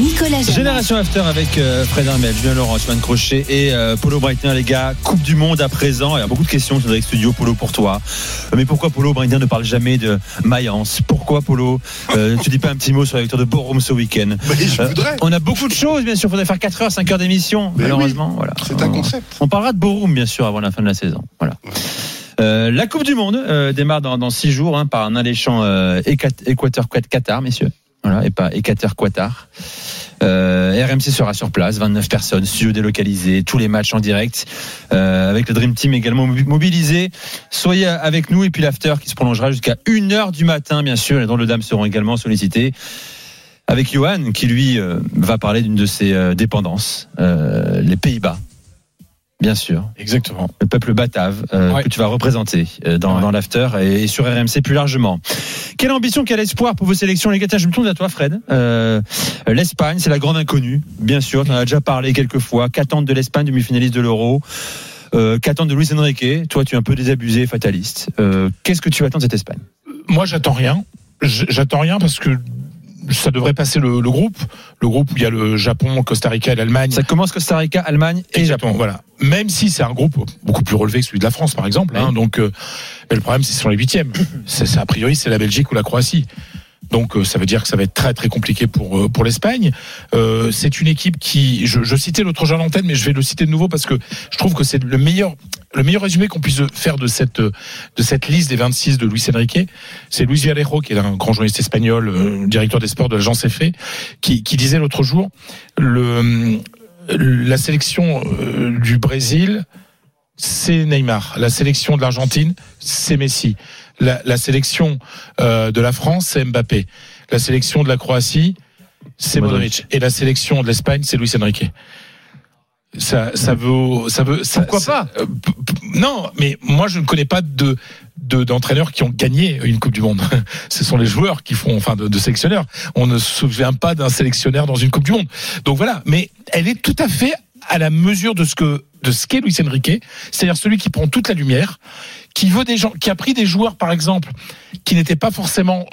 Nicolas. Génération After avec euh, Fred Hermel, Julien Laurent, Swan Crochet et euh, Polo Breitner, les gars. Coupe du Monde à présent. Il y a beaucoup de questions sur Direct Studio, Polo, pour toi. Euh, Mais pourquoi Polo Breitner ne parle jamais de Mayence? Pourquoi Polo? Euh, Tu dis pas un petit mot sur la victoire de Borum ce week-end Mais je Euh, voudrais. On a beaucoup de choses, bien sûr. Il faudrait faire 4 heures, 5 heures d'émission, Mais malheureusement. Voilà. C'est un On- concept. On parlera de Borum, bien sûr, avant la fin de la saison. Voilà. Euh, la Coupe du Monde euh, démarre dans, dans six jours hein, par un alléchant euh, Équat- Équateur-Qatar, messieurs. Voilà, et pas Équateur-Qatar. Euh, RMC sera sur place, 29 personnes, studio délocalisé, tous les matchs en direct, euh, avec le Dream Team également mobi- mobilisé. Soyez avec nous et puis l'after qui se prolongera jusqu'à 1h du matin, bien sûr, et dont le dames seront également sollicités. Avec Johan, qui lui euh, va parler d'une de ses euh, dépendances, les Pays-Bas. Bien sûr Exactement. le peuple batave euh, Ouais. que tu vas représenter euh, dans, Ouais. dans l'after et, et sur RMC plus largement. Quelle ambition, quel espoir pour vos sélections les gars? Je me tourne à toi Fred. Euh, L'Espagne, c'est la grande inconnue, bien sûr. Tu en as déjà parlé quelques fois. Qu'attendre de l'Espagne, demi-finaliste de l'Euro? Qu'attendre de Luis Enrique? Toi, tu es un peu désabusé, fataliste. Qu'est-ce que tu attends de cette Espagne? Moi, j'attends rien. J'attends rien parce que ça devrait passer le, le groupe, le groupe où il y a le Japon, Costa Rica et l'Allemagne. Ça commence Costa Rica, Allemagne et Japon. voilà. Même si c'est un groupe beaucoup plus relevé que celui de la France, par exemple. hein, donc, euh, mais le problème, c'est sur les huitièmes. C'est c'est- a priori, c'est la Belgique ou la Croatie. Donc, euh, ça veut dire que ça va être très très compliqué pour euh, pour l'Espagne. Euh, c'est une équipe qui, je, je citais l'autre jour à l'antenne, mais je vais le citer de nouveau parce que je trouve que c'est le meilleur le meilleur résumé qu'on puisse faire de cette euh, de cette liste des 26 de Luis Enrique, c'est Luis Villarejo, qui est un grand journaliste espagnol, euh, directeur des sports de l'agence EFE, qui, qui disait l'autre jour le la sélection du Brésil, c'est Neymar. La sélection de l'Argentine, c'est Messi. La, la sélection euh, de la France, c'est Mbappé. La sélection de la Croatie, c'est Modric. Modric. Et la sélection de l'Espagne, c'est Luis Enrique. Ça, ça veut, ça veut. ça- Pourquoi ça- pas euh, Non, mais moi je ne connais pas de de- d'entraîneurs qui ont gagné une Coupe du Monde. Ce sont les joueurs qui font, enfin, de, de sélectionneurs. On ne se souvient pas d'un sélectionneur dans une Coupe du Monde. Donc voilà. Mais elle est tout à fait à la mesure de ce que de ce qu'est Luis Enrique, c'est-à-dire celui qui prend toute la lumière, qui veut des gens, qui a pris des joueurs par exemple qui n'étaient pas forcément.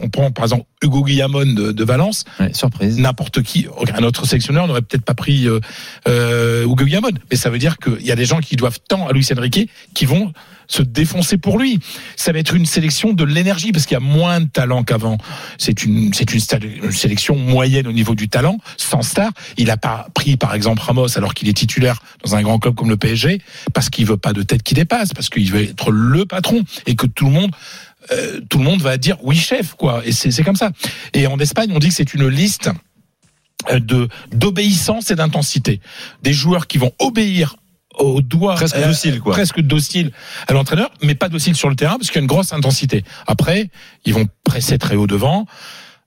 On prend par exemple Hugo Guillamon de, de Valence, Ouais, surprise. n'importe qui, un autre sélectionneur n'aurait peut-être pas pris euh, euh, Hugo Guillamon. Mais ça veut dire qu'il y a des gens qui doivent tant à Luis Enrique qui vont se défoncer pour lui. Ça va être une sélection de l'énergie parce qu'il y a moins de talent qu'avant. C'est une, c'est une, sélection moyenne au niveau du talent, sans star. Il a pas pris par exemple Ramos alors qu'il est titulaire dans un grand club comme le PSG parce qu'il veut pas de tête qui dépasse, parce qu'il veut être le patron et que tout le monde euh, tout le monde va dire oui chef quoi. Et c'est comme ça. Et en Espagne on dit que c'est une liste euh, de d'obéissance et d'intensité. Des joueurs qui vont obéir au doigt Presque docile, quoi. presque docile à l'entraîneur mais pas docile sur le terrain parce qu'il y a une grosse intensité. Après ils vont presser très haut devant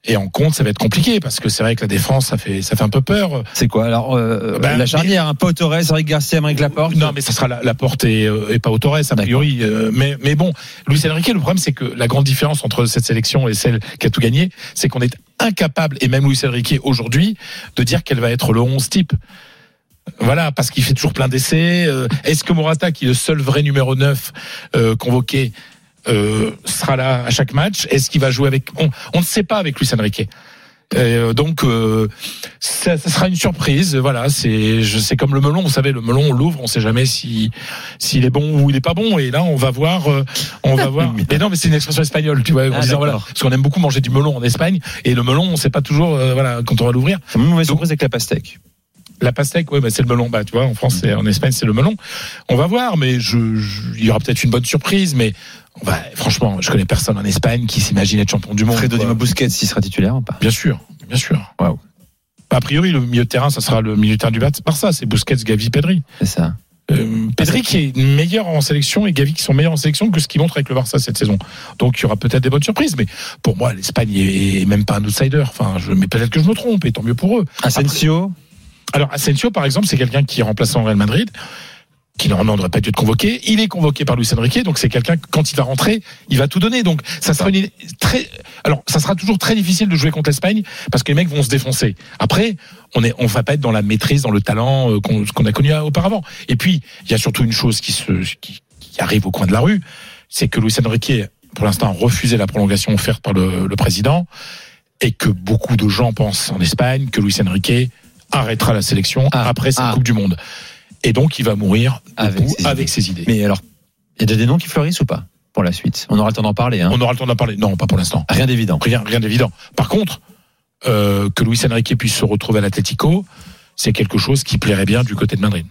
et en compte ça va être compliqué parce que c'est vrai que la défense ça fait ça fait un peu peur C'est quoi alors euh, Ben, La charnière, un Pau Torres, Eric Garcia, Emeric Laporte Non, mais ça sera la, la porte et, euh, et pas Torres, a priori. euh, mais, mais bon, Luis Enrique, le problème, c'est que la grande différence entre cette sélection et celle qui a tout gagné, c'est qu'on est incapable, et même Luis Enrique aujourd'hui, de dire qu'elle va être le 11 type. Voilà, parce qu'il fait toujours plein d'essais. Euh, Est-ce que Morata, qui est le seul vrai numéro 9 euh, convoqué, euh, sera là à chaque match Est-ce qu'il va jouer avec on, on ne sait pas avec Luis Enrique. Euh, donc euh, ça, ça sera une surprise. Voilà, c'est je sais comme le melon. Vous savez, le melon on l'ouvre, on sait jamais si s'il est bon ou il est pas bon. Et là, on va voir, euh, on va voir. Mais non, mais c'est une expression espagnole, tu vois. En Ah, disant, voilà, parce qu'on aime beaucoup manger du melon en Espagne. Et le melon, on sait pas toujours, euh, voilà, quand on va l'ouvrir. C'est une mauvaise surprise avec la pastèque. La pastèque, ouais, bah, c'est le melon. Bah, tu vois, en France, c'est- en Espagne, c'est le melon. On va voir, mais je, je- il y aura peut-être une bonne surprise. Mais on va, franchement, je connais personne en Espagne qui s'imagine être champion du monde. Fredo. Dima Busquets, s'il sera titulaire ou pas? Bien sûr, bien sûr. Waouh. A priori, le milieu de terrain, ça sera le milieu de terrain du Barça. C'est Busquets, Gavi, Pedri. C'est ça. Euh, Pedri qui est meilleur en sélection et Gavi qui sont meilleurs en sélection que ce qu'ils montrent avec le Barça cette saison. Donc il y aura peut-être des bonnes surprises, mais pour moi l'Espagne est même pas un outsider. Enfin, je, mais peut-être que je me trompe et tant mieux pour eux. Asensio, Alors Asensio par exemple, c'est quelqu'un qui est remplaçant au Real Madrid. qui normalement n'aurait pas dû être convoqué. Il est convoqué par Luis Enrique, donc c'est quelqu'un quand il va rentrer, il va tout donner. Donc ça sera une très, alors ça sera toujours très difficile de jouer contre l'Espagne parce que les mecs vont se défoncer. Après, on est, on va pas être dans la maîtrise, dans le talent euh, qu'on a connu auparavant. Et puis il y a surtout une chose qui se, qui, qui arrive au coin de la rue, c'est que Luis Enrique, pour l'instant, a refusé la prolongation offerte par le, le président et que beaucoup de gens pensent en Espagne que Luis Enrique arrêtera la sélection Ah, après cette ah. Coupe du Monde. Et donc, il va mourir Avec ses avec ses idées. Mais alors, il y a déjà des noms qui fleurissent ou pas pour la suite? On aura le temps d'en parler. Hein. On aura le temps d'en parler. Non, pas pour l'instant. Rien d'évident. Rien, rien d'évident. Par contre, euh, que Luis Enrique puisse se retrouver à l'Atlético, c'est quelque chose qui plairait bien du côté de Madrid.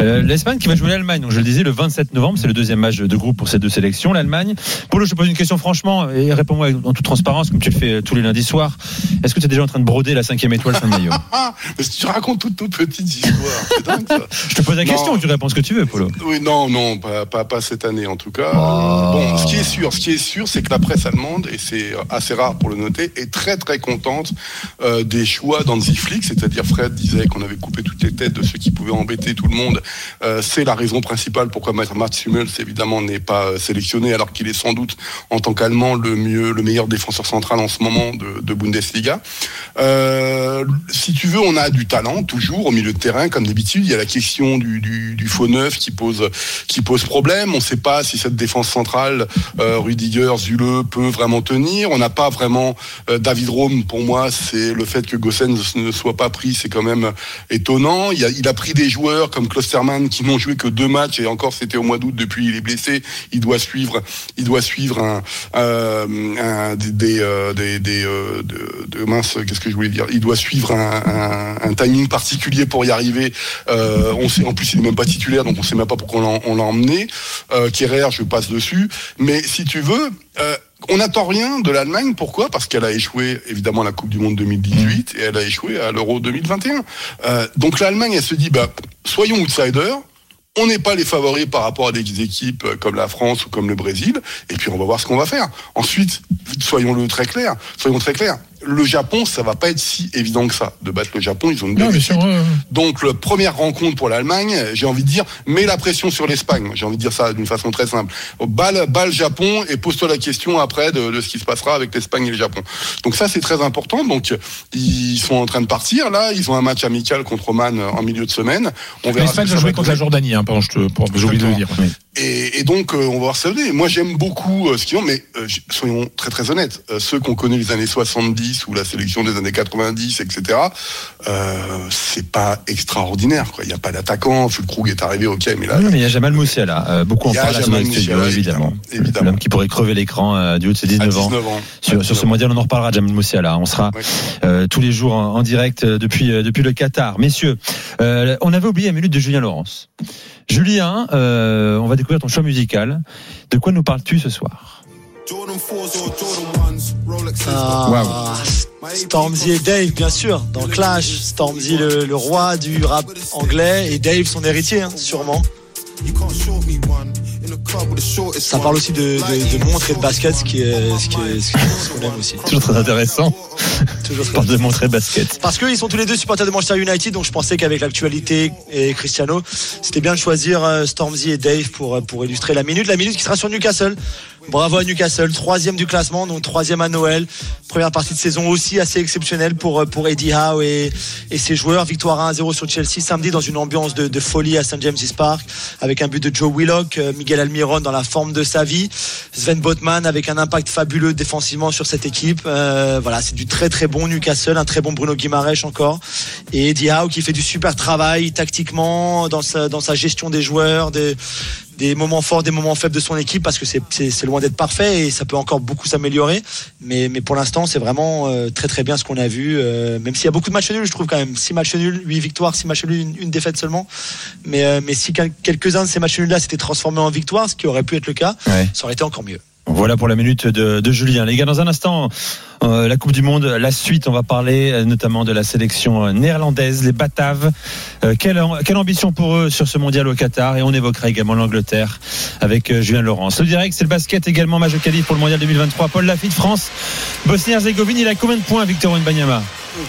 Euh, L'Espagne qui va jouer l'Allemagne. Donc je le disais, le 27 novembre, c'est le deuxième match de groupe pour ces deux sélections. L'Allemagne. Paulo, je te pose une question franchement et réponds-moi en toute transparence, comme tu le fais tous les lundis soirs. Est-ce que tu es déjà en train de broder la cinquième étoile sur le maillot? Ah, mais tu racontes toutes toutes petites histoires. C'est dingue ça. Je te pose la Non. question, tu réponds ce que tu veux, Paulo. Oui, non, non, pas, pas, pas cette année en tout cas. Oh. Bon, ce qui est sûr, ce qui est sûr, c'est que la presse allemande, et c'est assez rare pour le noter, est très très contente euh, des choix d'Hansi Flick. C'est-à-dire, Fred disait qu'on avait coupé toutes les têtes de ceux qui pouvaient embêter tout le monde. Euh, c'est la raison principale pourquoi Mats Hummels évidemment n'est pas euh, sélectionné, alors qu'il est sans doute en tant qu'Allemand le mieux, le meilleur défenseur central en ce moment de, de Bundesliga. Euh, si tu veux, on a du talent toujours au milieu de terrain, comme d'habitude. Il y a la question du, du, du faux neuf qui pose qui pose problème. On ne sait pas si cette défense centrale, euh, Rudiger, Zule peut vraiment tenir. On n'a pas vraiment euh, David Rome. Pour moi, c'est le fait que Gossens ne soit pas pris, c'est quand même étonnant. Il a, il a pris des joueurs comme Klosterman qui n'ont joué que deux matchs et encore c'était au mois d'août. Depuis, il est blessé. Il doit suivre, il doit suivre un, euh, un- des des, euh, des, euh, de, de mince. Qu'est-ce que je voulais dire? Il doit suivre un, un, timing particulier pour y arriver. Euh, on sait en plus il n'est même pas titulaire, donc on sait même pas pourquoi on l'a- on l'a emmené. Euh, Kerrer, je passe dessus. Mais si tu veux. Euh, on n'attend rien de l'Allemagne. Pourquoi? Parce qu'elle a échoué évidemment à la Coupe du Monde 2018 et elle a échoué à l'Euro 2021. Euh, donc l'Allemagne, elle se dit, bah, soyons outsiders. On n'est pas les favoris par rapport à des équipes euh, comme la France ou comme le Brésil. Et puis on va voir ce qu'on va faire. Ensuite, soyons-le très clair. Soyons très clairs. Le Japon, ça va pas être si évident que ça de battre le Japon. Ils ont une belle équipe. Donc, la première rencontre pour l'Allemagne, j'ai envie de dire, mets la pression sur l'Espagne. J'ai envie de dire ça d'une façon très simple. Balle, balle Japon et pose-toi la question après de, de ce qui se passera avec l'Espagne et le Japon. Donc ça, c'est très important. Donc, ils sont en train de partir. Là, ils ont un match amical contre Oman en milieu de semaine. On verra. L'Espagne va jouer contre la. Jordanie, hein, pardon, je de le dire. Et, et donc, euh, on va voir ça donner. Moi, j'aime beaucoup euh, ce qu'ils ont, mais euh, soyons très très honnêtes. Ceux qu'on connaît les années 70 ou la sélection des années 90, etc., c'est pas extraordinaire. quoi. Il n'y a pas d'attaquant. Fulkrug est arrivé, ok, mais là, Oui, mais il y a Jamal Moussiala. Beaucoup en parlent à Jamal son studio, évidemment. évidemment. L'homme qui pourrait crever l'écran du haut de ses à 19 ans. 19 ans. Sur, sur ce 19 ans. mondial, on en reparlera, Jamal Moussiala. On sera tous les jours en, en direct depuis, depuis le Qatar. Messieurs, on avait oublié la minute de Julien Laurence. Julien, euh, on va découvrir ton choix musical. De quoi nous parles-tu ce soir Ah, Stormzy et Dave, bien sûr, dans Clash. Stormzy, le, roi du rap anglais, et Dave, son héritier, hein, sûrement. Ça parle aussi de, de, de et de basket, ce qui est, ce qu'on aime aussi. Toujours très intéressant. Toujours Parle de montrer basket. Parce qu'ils sont tous les deux supporters de Manchester United, donc je pensais qu'avec l'actualité et Cristiano, c'était bien de choisir euh, Stormzy et Dave pour, euh, pour illustrer la minute. La minute qui sera sur Newcastle. Bravo à Newcastle, troisième du classement, donc troisième à Noël. Première partie de saison aussi assez exceptionnelle pour, euh, pour Eddie Howe et, ses joueurs. Victoire 1-0 sur Chelsea samedi dans une ambiance de, folie à St. James's Park avec un but de Joe Willock, euh, Miguel Almiron dans la forme de sa vie, Sven Botman avec un impact fabuleux défensivement sur cette équipe. Euh, voilà, c'est du très très bon Newcastle, un très bon Bruno Guimaraes encore. Et Eddie Howe qui fait du super travail tactiquement dans sa, gestion des joueurs, des moments forts, des moments faibles de son équipe parce que c'est- loin d'être parfait et ça peut encore beaucoup s'améliorer. Mais, mais pour l'instant, c'est vraiment euh, très très bien ce qu'on a vu. euh, même s'il y a beaucoup de matchs nuls, je trouve quand même. 6 matchs nuls, 8 victoires, 6 matchs nuls, une, une défaite seulement. Mais, euh, mais si quel- quelques-uns de ces matchs nuls-là s'étaient transformés en victoire, ce qui aurait pu être le cas, Ouais. ça aurait été encore mieux. Voilà pour la minute de, de Julien. Les gars, dans un instant, Euh, la Coupe du Monde, la suite, on va parler euh, notamment de la sélection euh, néerlandaise, les Bataves. Euh, quelle, quelle ambition pour eux sur ce mondial au Qatar? Et on évoquera également l'Angleterre avec Julien Laurence. Le direct, c'est le basket également, match de pour le mondial 2023. Paul Lafitte, France, Bosnie-Herzégovine, il a combien de points, Victor Wembanyama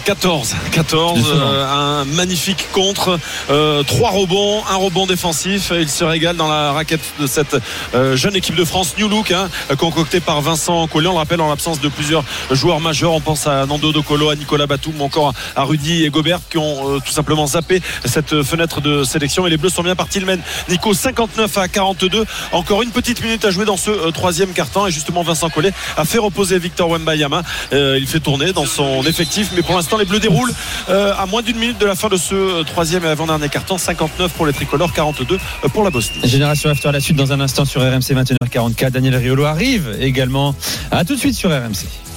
14, 14, Décevant. euh, un magnifique contre, euh, trois rebonds, un rebond défensif. Il se régale dans la raquette de cette euh, jeune équipe de France, New Look, hein, concoctée par Vincent Collet. On le rappelle en l'absence de plusieurs joueurs majeurs. On pense à Nando De Colo, à Nicolas Batum ou encore à Rudy et Gobert qui ont euh, tout simplement zappé cette fenêtre de sélection. Et les Bleus sont bien partis. Le mène Nico 59 à 42. Encore une petite minute à jouer dans ce euh, troisième quart-temps. Et justement, Vincent Collet a fait reposer Victor Wembayama. Euh, il fait tourner dans son effectif, mais pour l'instant, les Bleus déroulent à moins d'une minute de la fin de ce troisième et avant-dernier quart-temps. 59 pour les tricolores, 42 pour la Bosnie. Génération After à la suite dans un instant sur RMC 21h44. Daniel Riolo arrive également. À tout de suite sur RMC.